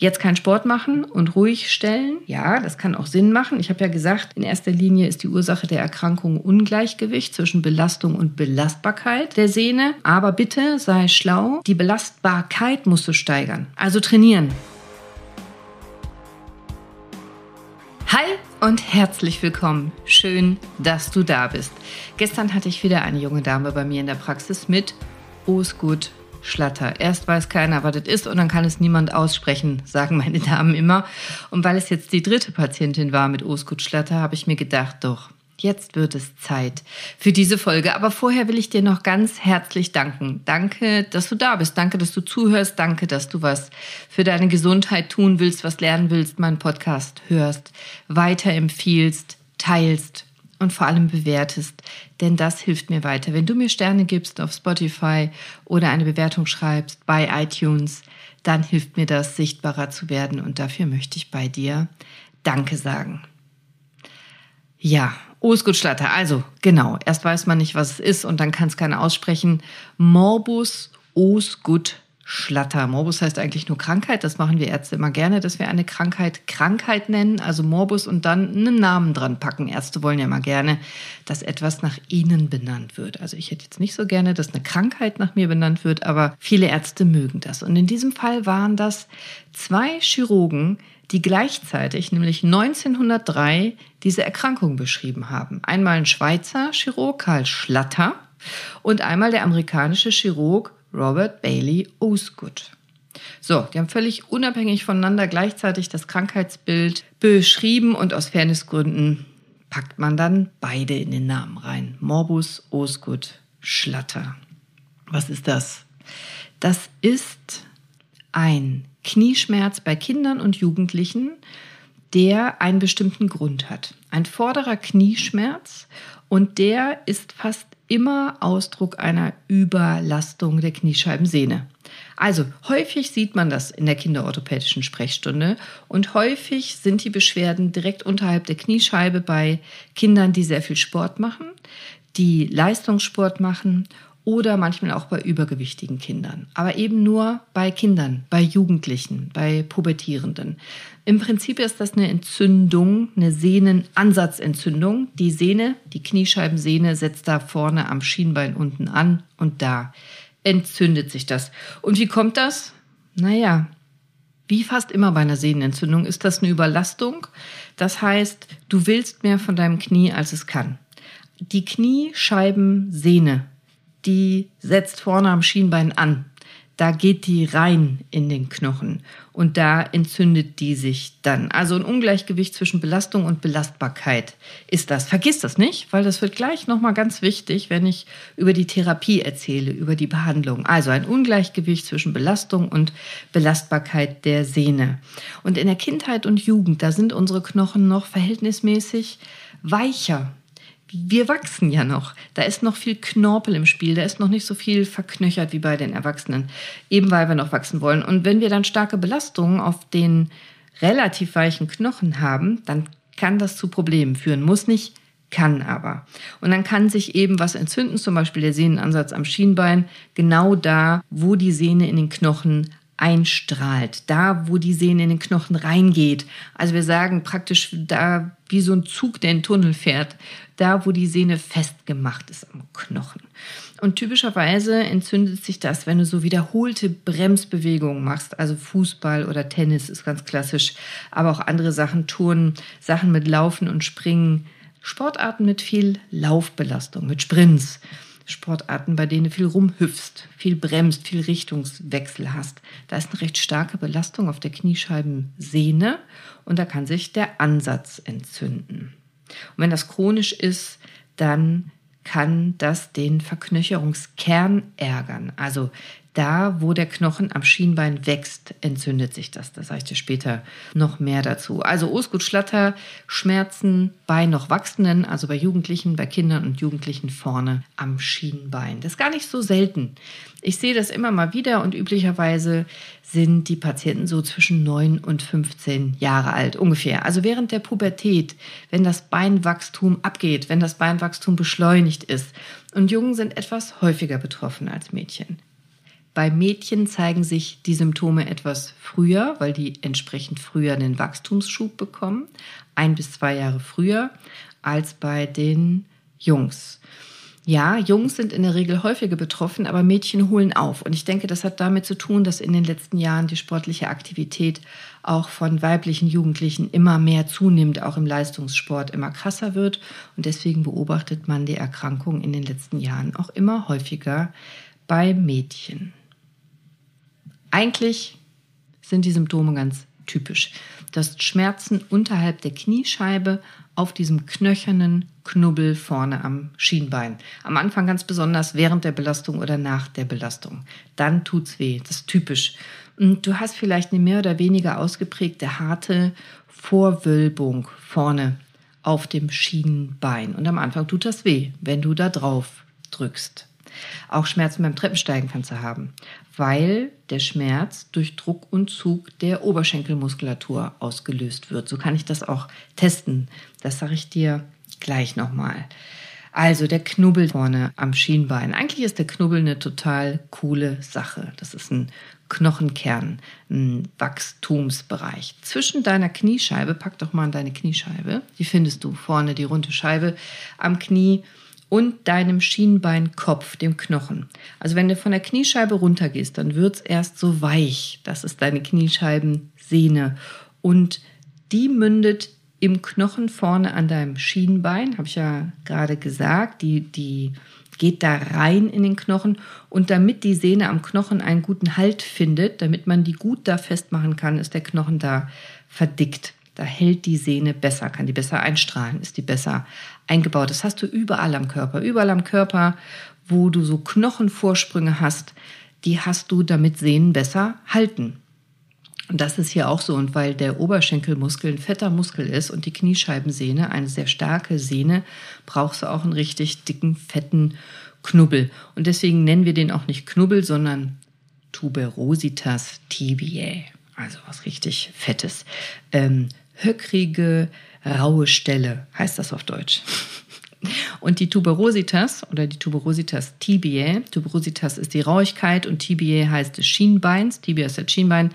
Jetzt keinen Sport machen und ruhig stellen. Ja, das kann auch Sinn machen. Ich habe ja gesagt, in erster Linie ist die Ursache der Erkrankung Ungleichgewicht zwischen Belastung und Belastbarkeit der Sehne. Aber bitte sei schlau, die Belastbarkeit musst du steigern. Also trainieren. Hi und herzlich willkommen. Schön, dass du da bist. Gestern hatte ich wieder eine junge Dame bei mir in der Praxis mit Osgut Schlatter. Erst weiß keiner, was das ist und dann kann es niemand aussprechen, sagen meine Damen immer. Und weil es jetzt die dritte Patientin war mit Osgut Schlatter, habe ich mir gedacht, doch, jetzt wird es Zeit für diese Folge. Aber vorher will ich dir noch ganz herzlich danken. Danke, dass du da bist. Danke, dass du zuhörst. Danke, dass du was für deine Gesundheit tun willst, was lernen willst, meinen Podcast hörst, weiterempfiehlst, teilst und vor allem bewertest, denn das hilft mir weiter. Wenn du mir Sterne gibst auf Spotify oder eine Bewertung schreibst bei iTunes, dann hilft mir das, sichtbarer zu werden und dafür möchte ich bei dir Danke sagen. Ja, Osgutschlatter, also genau, erst weiß man nicht, was es ist und dann kann es keiner aussprechen. Morbus Osgut Schlatter. Morbus heißt eigentlich nur Krankheit. Das machen wir Ärzte immer gerne, dass wir eine Krankheit Krankheit nennen, also Morbus und dann einen Namen dran packen. Ärzte wollen ja immer gerne, dass etwas nach ihnen benannt wird. Also ich hätte jetzt nicht so gerne, dass eine Krankheit nach mir benannt wird, aber viele Ärzte mögen das. Und in diesem Fall waren das zwei Chirurgen, die gleichzeitig, nämlich 1903, diese Erkrankung beschrieben haben. Einmal ein Schweizer Chirurg, Karl Schlatter, und einmal der amerikanische Chirurg Robert Bailey Osgood. So, die haben völlig unabhängig voneinander gleichzeitig das Krankheitsbild beschrieben und aus Fairnessgründen packt man dann beide in den Namen rein. Morbus Osgood Schlatter. Was ist das? Das ist ein Knieschmerz bei Kindern und Jugendlichen, der einen bestimmten Grund hat. Ein vorderer Knieschmerz und der ist fast immer Ausdruck einer Überlastung der Kniescheibensehne. Also häufig sieht man das in der kinderorthopädischen Sprechstunde und häufig sind die Beschwerden direkt unterhalb der Kniescheibe bei Kindern, die sehr viel Sport machen, die Leistungssport machen oder manchmal auch bei übergewichtigen Kindern. Aber eben nur bei Kindern, bei Jugendlichen, bei Pubertierenden. Im Prinzip ist das eine Entzündung, eine Sehnenansatzentzündung. Die Sehne, die Kniescheibensehne setzt da vorne am Schienbein unten an und da entzündet sich das. Und wie kommt das? Naja, wie fast immer bei einer Sehnenentzündung ist das eine Überlastung. Das heißt, du willst mehr von deinem Knie, als es kann. Die Kniescheibensehne, die setzt vorne am Schienbein an. Da geht die rein in den Knochen und da entzündet die sich dann. Also ein Ungleichgewicht zwischen Belastung und Belastbarkeit ist das. Vergiss das nicht, weil das wird gleich nochmal ganz wichtig, wenn ich über die Therapie erzähle, über die Behandlung. Also ein Ungleichgewicht zwischen Belastung und Belastbarkeit der Sehne. Und in der Kindheit und Jugend, da sind unsere Knochen noch verhältnismäßig weicher wir wachsen ja noch. Da ist noch viel Knorpel im Spiel, da ist noch nicht so viel verknöchert wie bei den Erwachsenen, eben weil wir noch wachsen wollen. Und wenn wir dann starke Belastungen auf den relativ weichen Knochen haben, dann kann das zu Problemen führen. Muss nicht, kann aber. Und dann kann sich eben was entzünden, zum Beispiel der Sehnenansatz am Schienbein, genau da, wo die Sehne in den Knochen einstrahlt, da wo die Sehne in den Knochen reingeht. Also wir sagen praktisch da wie so ein Zug, der in den Tunnel fährt, da wo die Sehne festgemacht ist am Knochen. Und typischerweise entzündet sich das, wenn du so wiederholte Bremsbewegungen machst, also Fußball oder Tennis ist ganz klassisch, aber auch andere Sachen, Touren, Sachen mit Laufen und Springen, Sportarten mit viel Laufbelastung, mit Sprints. Sportarten, bei denen du viel rumhüpfst, viel bremst, viel Richtungswechsel hast. Da ist eine recht starke Belastung auf der Kniescheibensehne und da kann sich der Ansatz entzünden. Und wenn das chronisch ist, dann kann das den Verknöcherungskern ärgern. Also da, wo der Knochen am Schienbein wächst, entzündet sich das. Da sage ich dir später noch mehr dazu. Also Osgut-Schlatter, Schmerzen bei noch Wachsenden, also bei Jugendlichen, bei Kindern und Jugendlichen vorne am Schienbein. Das ist gar nicht so selten. Ich sehe das immer mal wieder und üblicherweise sind die Patienten so zwischen 9 und 15 Jahre alt ungefähr. Also während der Pubertät, wenn das Beinwachstum abgeht, wenn das Beinwachstum beschleunigt ist. Und Jungen sind etwas häufiger betroffen als Mädchen. Bei Mädchen zeigen sich die Symptome etwas früher, weil die entsprechend früher den Wachstumsschub bekommen, ein bis zwei Jahre früher als bei den Jungs. Ja, Jungs sind in der Regel häufiger betroffen, aber Mädchen holen auf. Und ich denke, das hat damit zu tun, dass in den letzten Jahren die sportliche Aktivität auch von weiblichen Jugendlichen immer mehr zunimmt, auch im Leistungssport immer krasser wird. Und deswegen beobachtet man die Erkrankung in den letzten Jahren auch immer häufiger bei Mädchen. Eigentlich sind die Symptome ganz typisch. Das Schmerzen unterhalb der Kniescheibe auf diesem knöchernen Knubbel vorne am Schienbein. Am Anfang ganz besonders während der Belastung oder nach der Belastung. Dann tut's weh. Das ist typisch. Und du hast vielleicht eine mehr oder weniger ausgeprägte harte Vorwölbung vorne auf dem Schienbein. Und am Anfang tut das weh, wenn du da drauf drückst. Auch Schmerzen beim Treppensteigen kannst du haben, weil der Schmerz durch Druck und Zug der Oberschenkelmuskulatur ausgelöst wird. So kann ich das auch testen. Das sage ich dir gleich nochmal. Also der Knubbel vorne am Schienbein. Eigentlich ist der Knubbel eine total coole Sache. Das ist ein Knochenkern, ein Wachstumsbereich. Zwischen deiner Kniescheibe, pack doch mal an deine Kniescheibe, die findest du vorne, die runde Scheibe am Knie und deinem Schienbeinkopf, dem Knochen. Also wenn du von der Kniescheibe runtergehst, dann wird's erst so weich. Das ist deine Kniescheibensehne. Und die mündet im Knochen vorne an deinem Schienbein, habe ich ja gerade gesagt, die, die geht da rein in den Knochen. Und damit die Sehne am Knochen einen guten Halt findet, damit man die gut da festmachen kann, ist der Knochen da verdickt. Da hält die Sehne besser, kann die besser einstrahlen, ist die besser eingebaut. Das hast du überall am Körper. Überall am Körper, wo du so Knochenvorsprünge hast, die hast du, damit Sehnen besser halten. Und das ist hier auch so. Und weil der Oberschenkelmuskel ein fetter Muskel ist und die Kniescheibensehne eine sehr starke Sehne, brauchst du auch einen richtig dicken, fetten Knubbel. Und deswegen nennen wir den auch nicht Knubbel, sondern Tuberositas tibiae. Also was richtig Fettes. Ähm, höckrige, raue Stelle, heißt das auf Deutsch. Und die Tuberositas oder die Tuberositas tibiae, Tuberositas ist die Rauigkeit und tibiae heißt des Schienbeins, Tibia ist das Schienbein.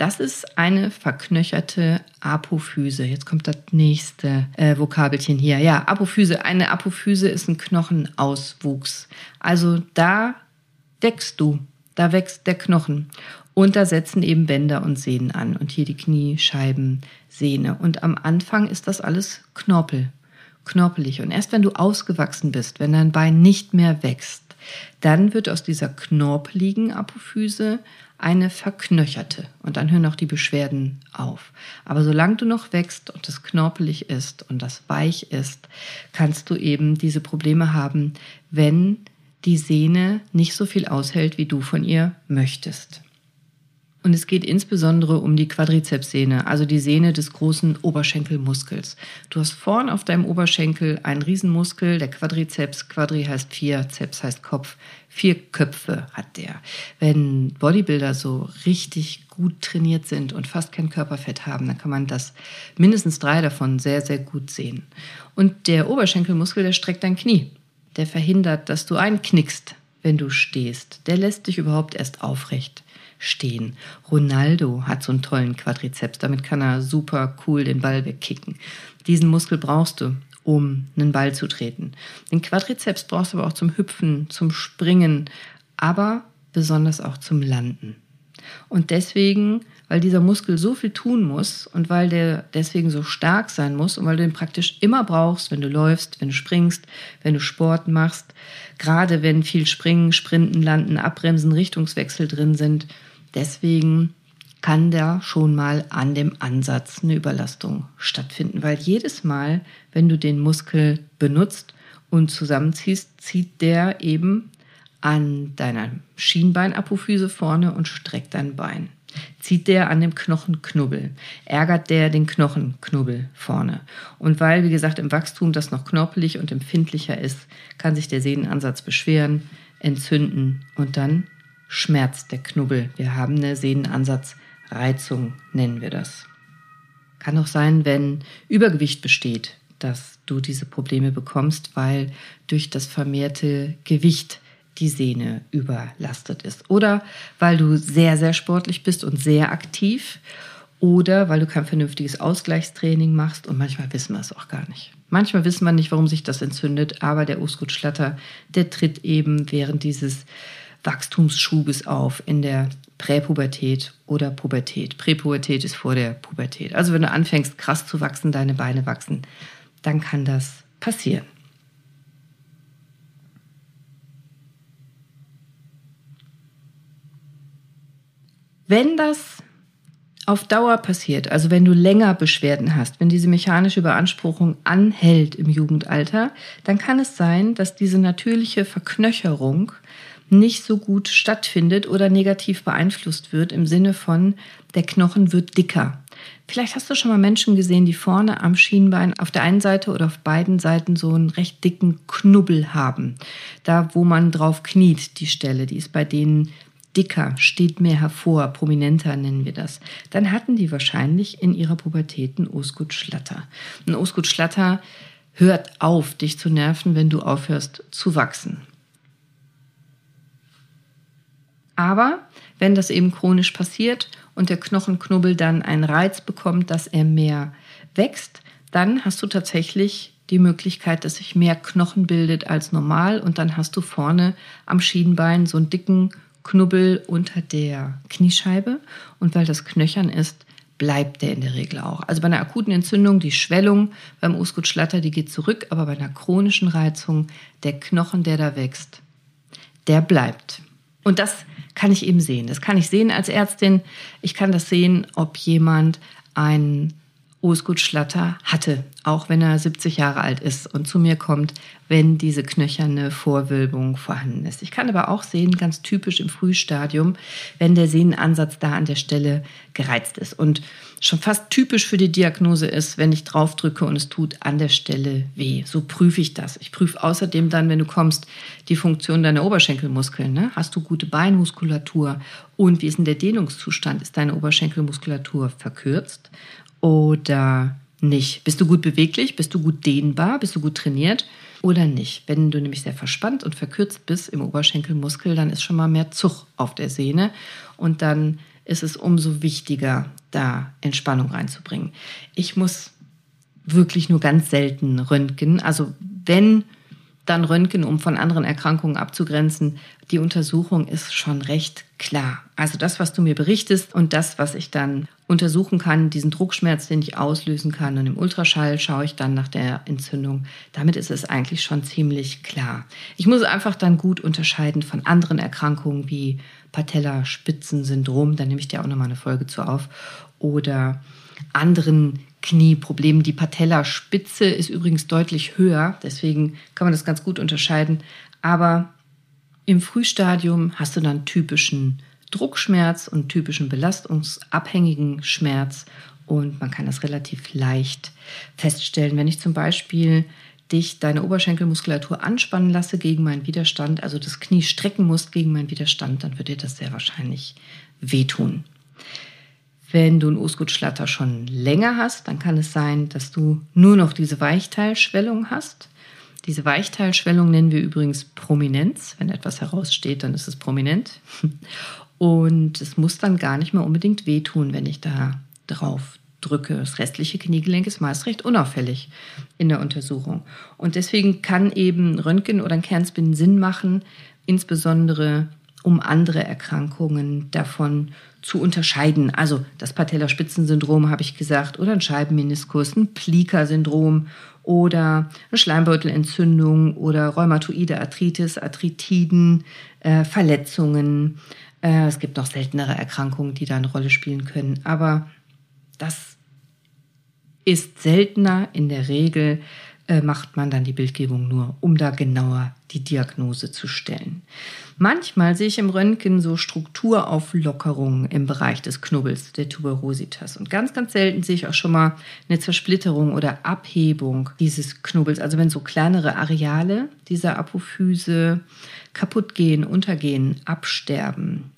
Das ist eine verknöcherte Apophyse. Jetzt kommt das nächste äh, Vokabelchen hier. Ja, Apophyse. Eine Apophyse ist ein Knochenauswuchs. Also da wächst du, da wächst der Knochen. Und da setzen eben Bänder und Sehnen an und hier die Kniescheiben, Sehne. Und am Anfang ist das alles Knorpel, knorpelig. Und erst wenn du ausgewachsen bist, wenn dein Bein nicht mehr wächst, dann wird aus dieser knorpeligen Apophyse eine verknöcherte. Und dann hören auch die Beschwerden auf. Aber solange du noch wächst und es knorpelig ist und das weich ist, kannst du eben diese Probleme haben, wenn die Sehne nicht so viel aushält, wie du von ihr möchtest. Und es geht insbesondere um die Quadrizepssehne, also die Sehne des großen Oberschenkelmuskels. Du hast vorn auf deinem Oberschenkel einen Riesenmuskel, der Quadrizeps. Quadri heißt vier, Zeps heißt Kopf. Vier Köpfe hat der. Wenn Bodybuilder so richtig gut trainiert sind und fast kein Körperfett haben, dann kann man das mindestens drei davon sehr, sehr gut sehen. Und der Oberschenkelmuskel, der streckt dein Knie. Der verhindert, dass du einknickst, wenn du stehst. Der lässt dich überhaupt erst aufrecht stehen. Ronaldo hat so einen tollen Quadrizeps, damit kann er super cool den Ball wegkicken. Diesen Muskel brauchst du, um einen Ball zu treten. Den Quadrizeps brauchst du aber auch zum Hüpfen, zum Springen, aber besonders auch zum Landen. Und deswegen, weil dieser Muskel so viel tun muss und weil der deswegen so stark sein muss und weil du ihn praktisch immer brauchst, wenn du läufst, wenn du springst, wenn du Sport machst, gerade wenn viel Springen, Sprinten, Landen, Abbremsen, Richtungswechsel drin sind, Deswegen kann da schon mal an dem Ansatz eine Überlastung stattfinden, weil jedes Mal, wenn du den Muskel benutzt und zusammenziehst, zieht der eben an deiner Schienbeinapophyse vorne und streckt dein Bein. Zieht der an dem Knochenknubbel, ärgert der den Knochenknubbel vorne. Und weil, wie gesagt, im Wachstum das noch knorpelig und empfindlicher ist, kann sich der Sehnenansatz beschweren, entzünden und dann schmerzt der Knubbel. Wir haben eine Sehnenansatzreizung, nennen wir das. Kann auch sein, wenn Übergewicht besteht, dass du diese Probleme bekommst, weil durch das vermehrte Gewicht die Sehne überlastet ist. Oder weil du sehr, sehr sportlich bist und sehr aktiv. Oder weil du kein vernünftiges Ausgleichstraining machst. Und manchmal wissen wir es auch gar nicht. Manchmal wissen wir nicht, warum sich das entzündet. Aber der Osgutschlatter, der tritt eben während dieses Wachstumsschubes auf in der Präpubertät oder Pubertät. Präpubertät ist vor der Pubertät. Also wenn du anfängst krass zu wachsen, deine Beine wachsen, dann kann das passieren. Wenn das auf Dauer passiert, also wenn du länger Beschwerden hast, wenn diese mechanische Beanspruchung anhält im Jugendalter, dann kann es sein, dass diese natürliche Verknöcherung nicht so gut stattfindet oder negativ beeinflusst wird im Sinne von, der Knochen wird dicker. Vielleicht hast du schon mal Menschen gesehen, die vorne am Schienbein auf der einen Seite oder auf beiden Seiten so einen recht dicken Knubbel haben. Da, wo man drauf kniet, die Stelle, die ist bei denen dicker, steht mehr hervor, prominenter nennen wir das, dann hatten die wahrscheinlich in ihrer Pubertät einen Osgut-Schlatter. Ein Osgut-Schlatter hört auf, dich zu nerven, wenn du aufhörst zu wachsen. Aber wenn das eben chronisch passiert und der Knochenknubbel dann einen Reiz bekommt, dass er mehr wächst, dann hast du tatsächlich die Möglichkeit, dass sich mehr Knochen bildet als normal und dann hast du vorne am Schienbein so einen dicken Knubbel unter der Kniescheibe und weil das knöchern ist, bleibt der in der Regel auch. Also bei einer akuten Entzündung, die Schwellung beim Osgutschlatter, die geht zurück, aber bei einer chronischen Reizung, der Knochen, der da wächst, der bleibt. Und das kann ich eben sehen. Das kann ich sehen als Ärztin. Ich kann das sehen, ob jemand einen Osgut Schlatter hatte, auch wenn er 70 Jahre alt ist und zu mir kommt, wenn diese knöcherne Vorwölbung vorhanden ist. Ich kann aber auch sehen, ganz typisch im Frühstadium, wenn der Sehnenansatz da an der Stelle gereizt ist und schon fast typisch für die Diagnose ist, wenn ich draufdrücke und es tut an der Stelle weh. So prüfe ich das. Ich prüfe außerdem dann, wenn du kommst, die Funktion deiner Oberschenkelmuskeln. Ne? Hast du gute Beinmuskulatur und wie ist denn der Dehnungszustand? Ist deine Oberschenkelmuskulatur verkürzt? Oder nicht? Bist du gut beweglich? Bist du gut dehnbar? Bist du gut trainiert? Oder nicht? Wenn du nämlich sehr verspannt und verkürzt bist im Oberschenkelmuskel, dann ist schon mal mehr Zug auf der Sehne und dann ist es umso wichtiger, da Entspannung reinzubringen. Ich muss wirklich nur ganz selten röntgen. Also wenn dann Röntgen, um von anderen Erkrankungen abzugrenzen. Die Untersuchung ist schon recht klar. Also das, was du mir berichtest und das, was ich dann untersuchen kann, diesen Druckschmerz, den ich auslösen kann. Und im Ultraschall schaue ich dann nach der Entzündung. Damit ist es eigentlich schon ziemlich klar. Ich muss einfach dann gut unterscheiden von anderen Erkrankungen wie Patella-Spitzensyndrom. Da nehme ich dir auch nochmal eine Folge zu auf. Oder anderen Knieproblemen. Die Patellaspitze ist übrigens deutlich höher, deswegen kann man das ganz gut unterscheiden. Aber im Frühstadium hast du dann typischen Druckschmerz und typischen belastungsabhängigen Schmerz und man kann das relativ leicht feststellen. Wenn ich zum Beispiel dich deine Oberschenkelmuskulatur anspannen lasse gegen meinen Widerstand, also das Knie strecken musst gegen meinen Widerstand, dann wird dir das sehr wahrscheinlich wehtun. Wenn du einen Osgutschlatter schon länger hast, dann kann es sein, dass du nur noch diese Weichteilschwellung hast. Diese Weichteilschwellung nennen wir übrigens Prominenz. Wenn etwas heraussteht, dann ist es prominent. Und es muss dann gar nicht mehr unbedingt wehtun, wenn ich da drauf drücke. Das restliche Kniegelenk ist meist recht unauffällig in der Untersuchung. Und deswegen kann eben Röntgen oder ein Kernspin Sinn machen, insbesondere um andere Erkrankungen davon zu unterscheiden. Also das Patellaspitzensyndrom habe ich gesagt oder ein Scheibenmeniskus, ein Plika-Syndrom oder eine Schleimbeutelentzündung oder rheumatoide Arthritis, Arthritiden, äh, Verletzungen. Äh, es gibt noch seltenere Erkrankungen, die da eine Rolle spielen können. Aber das ist seltener in der Regel macht man dann die Bildgebung nur, um da genauer die Diagnose zu stellen. Manchmal sehe ich im Röntgen so Strukturauflockerungen im Bereich des Knubbels, der Tuberositas. Und ganz, ganz selten sehe ich auch schon mal eine Zersplitterung oder Abhebung dieses Knubbels. Also wenn so kleinere Areale dieser Apophyse kaputt gehen, untergehen, absterben.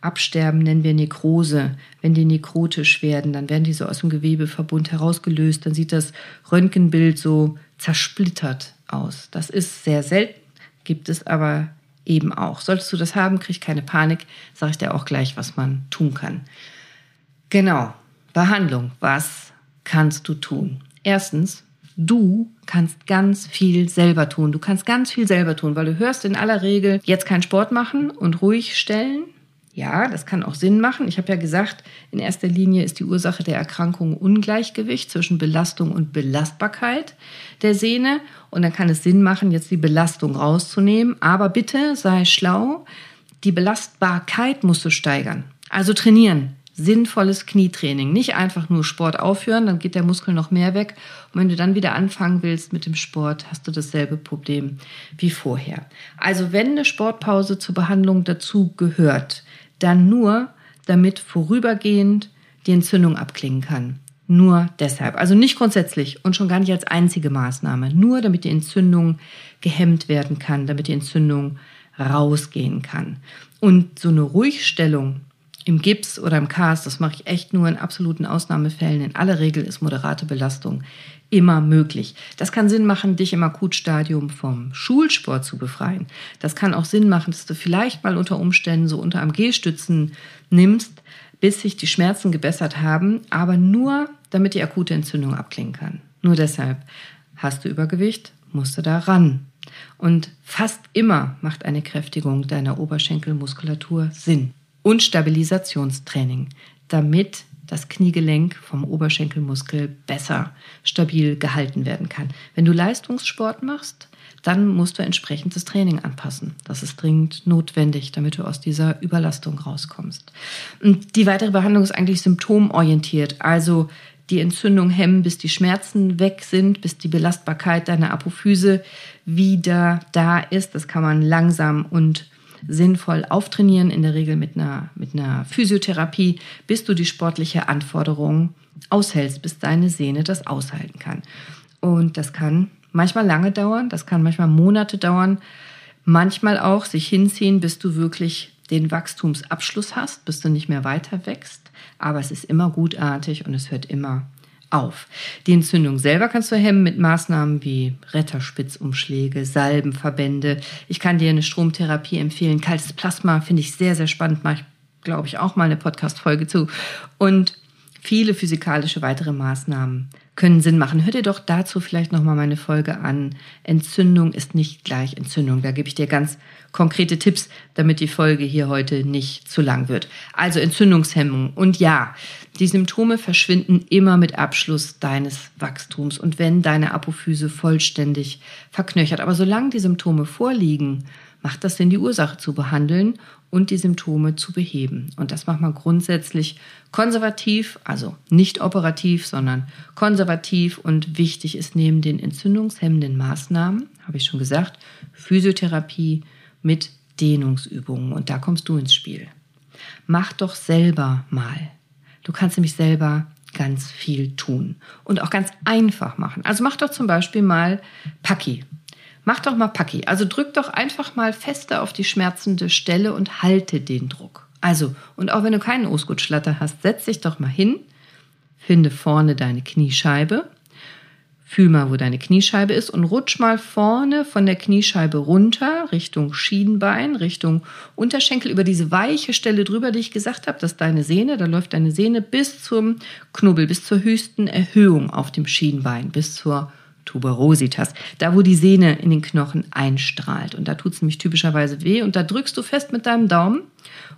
Absterben nennen wir Nekrose. Wenn die nekrotisch werden, dann werden die so aus dem Gewebeverbund herausgelöst. Dann sieht das Röntgenbild so zersplittert aus. Das ist sehr selten, gibt es aber eben auch. Solltest du das haben, krieg keine Panik, sage ich dir auch gleich, was man tun kann. Genau, Behandlung. Was kannst du tun? Erstens, du kannst ganz viel selber tun. Du kannst ganz viel selber tun, weil du hörst in aller Regel jetzt keinen Sport machen und ruhig stellen. Ja, das kann auch Sinn machen. Ich habe ja gesagt, in erster Linie ist die Ursache der Erkrankung Ungleichgewicht zwischen Belastung und Belastbarkeit der Sehne. Und dann kann es Sinn machen, jetzt die Belastung rauszunehmen. Aber bitte sei schlau, die Belastbarkeit musst du steigern. Also trainieren sinnvolles Knietraining. Nicht einfach nur Sport aufhören, dann geht der Muskel noch mehr weg. Und wenn du dann wieder anfangen willst mit dem Sport, hast du dasselbe Problem wie vorher. Also wenn eine Sportpause zur Behandlung dazu gehört, dann nur, damit vorübergehend die Entzündung abklingen kann. Nur deshalb. Also nicht grundsätzlich und schon gar nicht als einzige Maßnahme. Nur damit die Entzündung gehemmt werden kann, damit die Entzündung rausgehen kann. Und so eine Ruhigstellung im Gips oder im Cast, das mache ich echt nur in absoluten Ausnahmefällen. In aller Regel ist moderate Belastung immer möglich. Das kann Sinn machen, dich im Akutstadium vom Schulsport zu befreien. Das kann auch Sinn machen, dass du vielleicht mal unter Umständen so unter AMG-Stützen nimmst, bis sich die Schmerzen gebessert haben, aber nur, damit die akute Entzündung abklingen kann. Nur deshalb hast du Übergewicht, musst du da ran. Und fast immer macht eine Kräftigung deiner Oberschenkelmuskulatur Sinn und Stabilisationstraining, damit das Kniegelenk vom Oberschenkelmuskel besser stabil gehalten werden kann. Wenn du Leistungssport machst, dann musst du entsprechend das Training anpassen. Das ist dringend notwendig, damit du aus dieser Überlastung rauskommst. Und die weitere Behandlung ist eigentlich symptomorientiert, also die Entzündung hemmen, bis die Schmerzen weg sind, bis die Belastbarkeit deiner Apophyse wieder da ist. Das kann man langsam und sinnvoll auftrainieren, in der Regel mit einer, mit einer Physiotherapie, bis du die sportliche Anforderung aushältst, bis deine Sehne das aushalten kann. Und das kann manchmal lange dauern, das kann manchmal Monate dauern, manchmal auch sich hinziehen, bis du wirklich den Wachstumsabschluss hast, bis du nicht mehr weiter wächst. Aber es ist immer gutartig und es hört immer auf. Die Entzündung selber kannst du hemmen mit Maßnahmen wie Retterspitzumschläge, Salbenverbände. Ich kann dir eine Stromtherapie empfehlen. Kaltes Plasma finde ich sehr, sehr spannend. Mache ich, glaube ich, auch mal eine Podcast-Folge zu. Und viele physikalische weitere Maßnahmen können Sinn machen. Hör dir doch dazu vielleicht nochmal meine Folge an. Entzündung ist nicht gleich Entzündung. Da gebe ich dir ganz konkrete Tipps, damit die Folge hier heute nicht zu lang wird. Also Entzündungshemmung. Und ja, die Symptome verschwinden immer mit Abschluss deines Wachstums und wenn deine Apophyse vollständig verknöchert. Aber solange die Symptome vorliegen, macht das Sinn, die Ursache zu behandeln und die Symptome zu beheben. Und das macht man grundsätzlich konservativ, also nicht operativ, sondern konservativ. Und wichtig ist neben den entzündungshemmenden Maßnahmen, habe ich schon gesagt, Physiotherapie mit Dehnungsübungen. Und da kommst du ins Spiel. Mach doch selber mal. Du kannst nämlich selber ganz viel tun und auch ganz einfach machen. Also mach doch zum Beispiel mal Paki. Mach doch mal Paki. Also drück doch einfach mal fester auf die schmerzende Stelle und halte den Druck. Also, und auch wenn du keinen Osgutschlatter hast, setz dich doch mal hin, finde vorne deine Kniescheibe, fühl mal, wo deine Kniescheibe ist und rutsch mal vorne von der Kniescheibe runter Richtung Schienbein, Richtung Unterschenkel über diese weiche Stelle drüber, die ich gesagt habe, dass deine Sehne, da läuft deine Sehne bis zum Knubbel, bis zur höchsten Erhöhung auf dem Schienbein, bis zur Tuberositas, da wo die Sehne in den Knochen einstrahlt. Und da tut es nämlich typischerweise weh. Und da drückst du fest mit deinem Daumen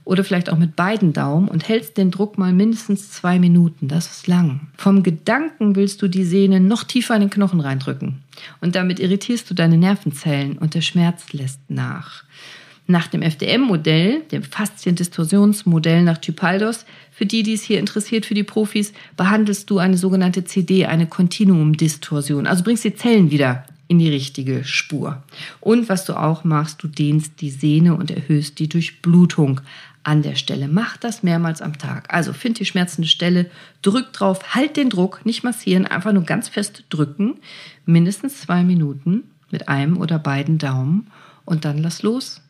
oder vielleicht auch mit beiden Daumen und hältst den Druck mal mindestens zwei Minuten. Das ist lang. Vom Gedanken willst du die Sehne noch tiefer in den Knochen reindrücken. Und damit irritierst du deine Nervenzellen und der Schmerz lässt nach. Nach dem FDM-Modell, dem Fasziendistorsionsmodell nach Typaldos, für die, die es hier interessiert, für die Profis, behandelst du eine sogenannte CD, eine Kontinuumdistorsion. Also bringst die Zellen wieder in die richtige Spur. Und was du auch machst, du dehnst die Sehne und erhöhst die Durchblutung an der Stelle. Mach das mehrmals am Tag. Also find die schmerzende Stelle, drück drauf, halt den Druck, nicht massieren, einfach nur ganz fest drücken, mindestens zwei Minuten mit einem oder beiden Daumen und dann lass los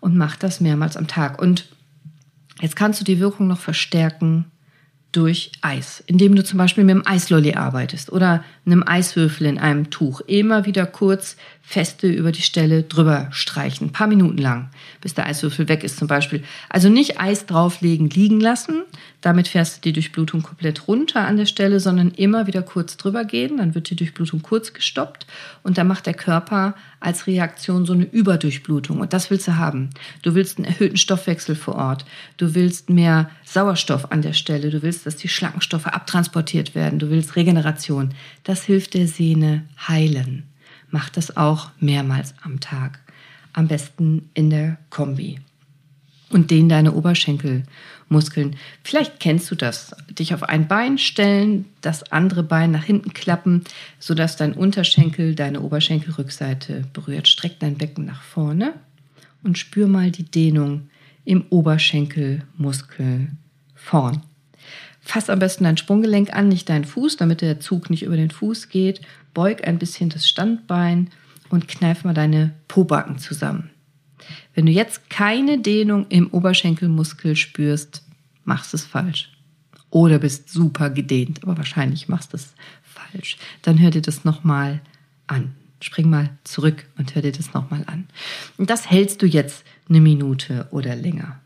und mach das mehrmals am Tag. Und jetzt kannst du die Wirkung noch verstärken durch Eis, indem du zum Beispiel mit einem Eislolly arbeitest oder einem Eiswürfel in einem Tuch. Immer wieder kurz feste über die Stelle drüber streichen, ein paar Minuten lang, bis der Eiswürfel weg ist zum Beispiel. Also nicht Eis drauflegen, liegen lassen, damit fährst du die Durchblutung komplett runter an der Stelle, sondern immer wieder kurz drüber gehen, dann wird die Durchblutung kurz gestoppt und dann macht der Körper als Reaktion so eine Überdurchblutung und das willst du haben. Du willst einen erhöhten Stoffwechsel vor Ort, du willst mehr Sauerstoff an der Stelle, du willst, dass die Schlackenstoffe abtransportiert werden, du willst Regeneration. Das hilft der Sehne heilen. Mach das auch mehrmals am Tag. Am besten in der Kombi. Und dehn deine Oberschenkelmuskeln. Vielleicht kennst du das. Dich auf ein Bein stellen, das andere Bein nach hinten klappen, sodass dein Unterschenkel deine Oberschenkelrückseite berührt. Streck dein Becken nach vorne und spür mal die Dehnung im Oberschenkelmuskel vorn. Fass am besten dein Sprunggelenk an, nicht deinen Fuß, damit der Zug nicht über den Fuß geht. Beug ein bisschen das Standbein und kneif mal deine Pobacken zusammen. Wenn du jetzt keine Dehnung im Oberschenkelmuskel spürst, machst es falsch. Oder bist super gedehnt, aber wahrscheinlich machst du es falsch. Dann hör dir das nochmal an. Spring mal zurück und hör dir das nochmal an. Und das hältst du jetzt eine Minute oder länger.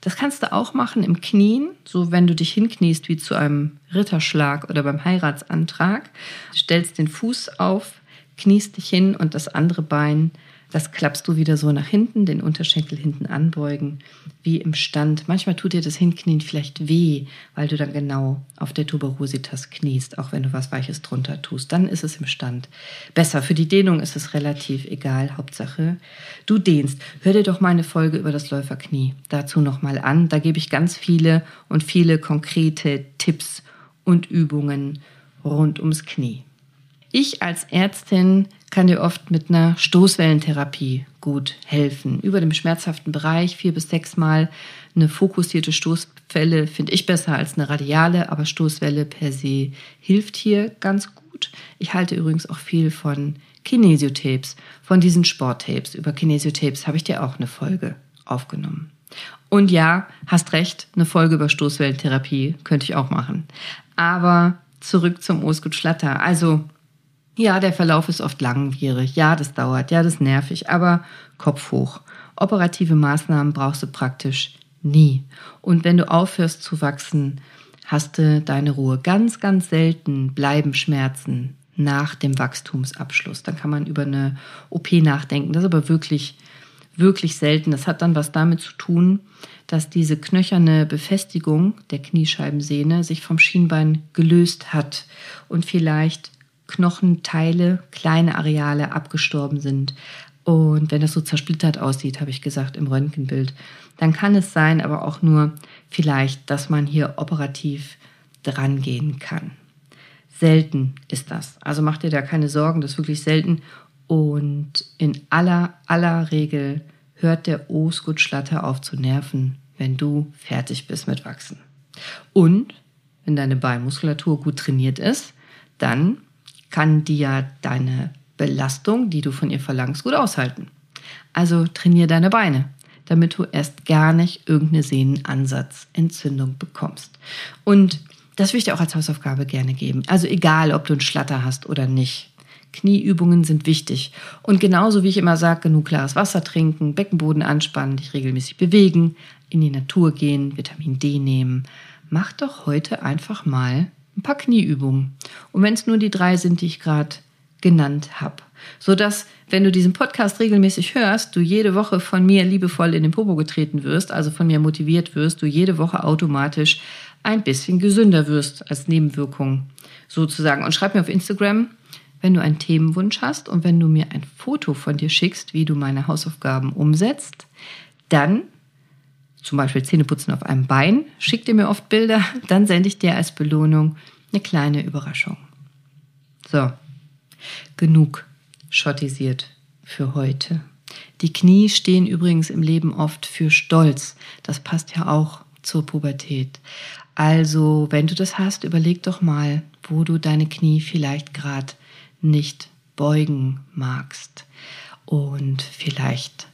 Das kannst du auch machen im Knien, so wenn du dich hinkniest wie zu einem Ritterschlag oder beim Heiratsantrag. Stellst den Fuß auf, kniest dich hin und das andere Bein das klappst du wieder so nach hinten, den Unterschenkel hinten anbeugen, wie im Stand. Manchmal tut dir das Hinknien vielleicht weh, weil du dann genau auf der Tuberositas kniest, auch wenn du was Weiches drunter tust. Dann ist es im Stand besser. Für die Dehnung ist es relativ egal. Hauptsache, du dehnst. Hör dir doch meine Folge über das Läuferknie dazu nochmal an. Da gebe ich ganz viele und viele konkrete Tipps und Übungen rund ums Knie. Ich als Ärztin kann dir oft mit einer Stoßwellentherapie gut helfen. Über dem schmerzhaften Bereich vier bis sechs Mal eine fokussierte Stoßwelle finde ich besser als eine radiale, aber Stoßwelle per se hilft hier ganz gut. Ich halte übrigens auch viel von Kinesiotapes, von diesen Sporttapes. Über Kinesiotapes habe ich dir auch eine Folge aufgenommen. Und ja, hast recht, eine Folge über Stoßwellentherapie könnte ich auch machen. Aber zurück zum Osgut Schlatter. Also ja, der Verlauf ist oft langwierig. Ja, das dauert. Ja, das ist nervig. Aber Kopf hoch. Operative Maßnahmen brauchst du praktisch nie. Und wenn du aufhörst zu wachsen, hast du deine Ruhe. Ganz, ganz selten bleiben Schmerzen nach dem Wachstumsabschluss. Dann kann man über eine OP nachdenken. Das ist aber wirklich, wirklich selten. Das hat dann was damit zu tun, dass diese knöcherne Befestigung der Kniescheibensehne sich vom Schienbein gelöst hat und vielleicht Knochenteile, kleine Areale abgestorben sind. Und wenn das so zersplittert aussieht, habe ich gesagt, im Röntgenbild, dann kann es sein, aber auch nur vielleicht, dass man hier operativ dran gehen kann. Selten ist das. Also mach dir da keine Sorgen, das ist wirklich selten. Und in aller, aller Regel hört der Osgutschlatter auf zu nerven, wenn du fertig bist mit Wachsen. Und wenn deine Beinmuskulatur gut trainiert ist, dann kann die ja deine Belastung, die du von ihr verlangst, gut aushalten. Also trainier deine Beine, damit du erst gar nicht irgendeine Sehnenansatzentzündung bekommst. Und das will ich dir auch als Hausaufgabe gerne geben. Also egal, ob du einen Schlatter hast oder nicht. Knieübungen sind wichtig. Und genauso wie ich immer sage, genug klares Wasser trinken, Beckenboden anspannen, dich regelmäßig bewegen, in die Natur gehen, Vitamin D nehmen. Mach doch heute einfach mal ein paar Knieübungen. Und wenn es nur die drei sind, die ich gerade genannt habe. Sodass, wenn du diesen Podcast regelmäßig hörst, du jede Woche von mir liebevoll in den Popo getreten wirst, also von mir motiviert wirst, du jede Woche automatisch ein bisschen gesünder wirst als Nebenwirkung sozusagen. Und schreib mir auf Instagram, wenn du einen Themenwunsch hast und wenn du mir ein Foto von dir schickst, wie du meine Hausaufgaben umsetzt, dann zum Beispiel Zähneputzen auf einem Bein, schickt ihr mir oft Bilder, dann sende ich dir als Belohnung eine kleine Überraschung. So, genug schottisiert für heute. Die Knie stehen übrigens im Leben oft für Stolz. Das passt ja auch zur Pubertät. Also, wenn du das hast, überleg doch mal, wo du deine Knie vielleicht gerade nicht beugen magst. Und vielleicht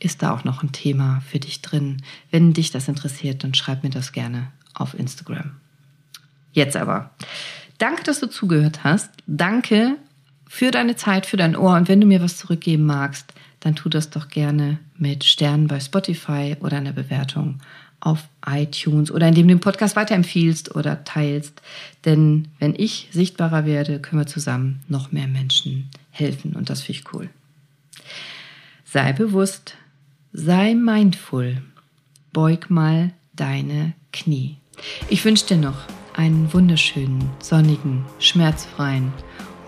ist da auch noch ein Thema für dich drin. Wenn dich das interessiert, dann schreib mir das gerne auf Instagram. Jetzt aber. Danke, dass du zugehört hast. Danke für deine Zeit, für dein Ohr. Und wenn du mir was zurückgeben magst, dann tu das doch gerne mit Sternen bei Spotify oder einer Bewertung auf iTunes oder indem du den Podcast weiterempfiehlst oder teilst. Denn wenn ich sichtbarer werde, können wir zusammen noch mehr Menschen helfen und das finde ich cool. Sei bewusst, sei mindful, beug mal deine Knie. Ich wünsche dir noch einen wunderschönen, sonnigen, schmerzfreien,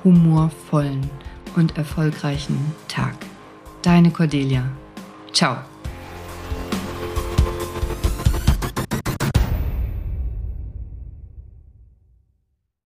humorvollen und erfolgreichen Tag. Deine Cordelia. Ciao.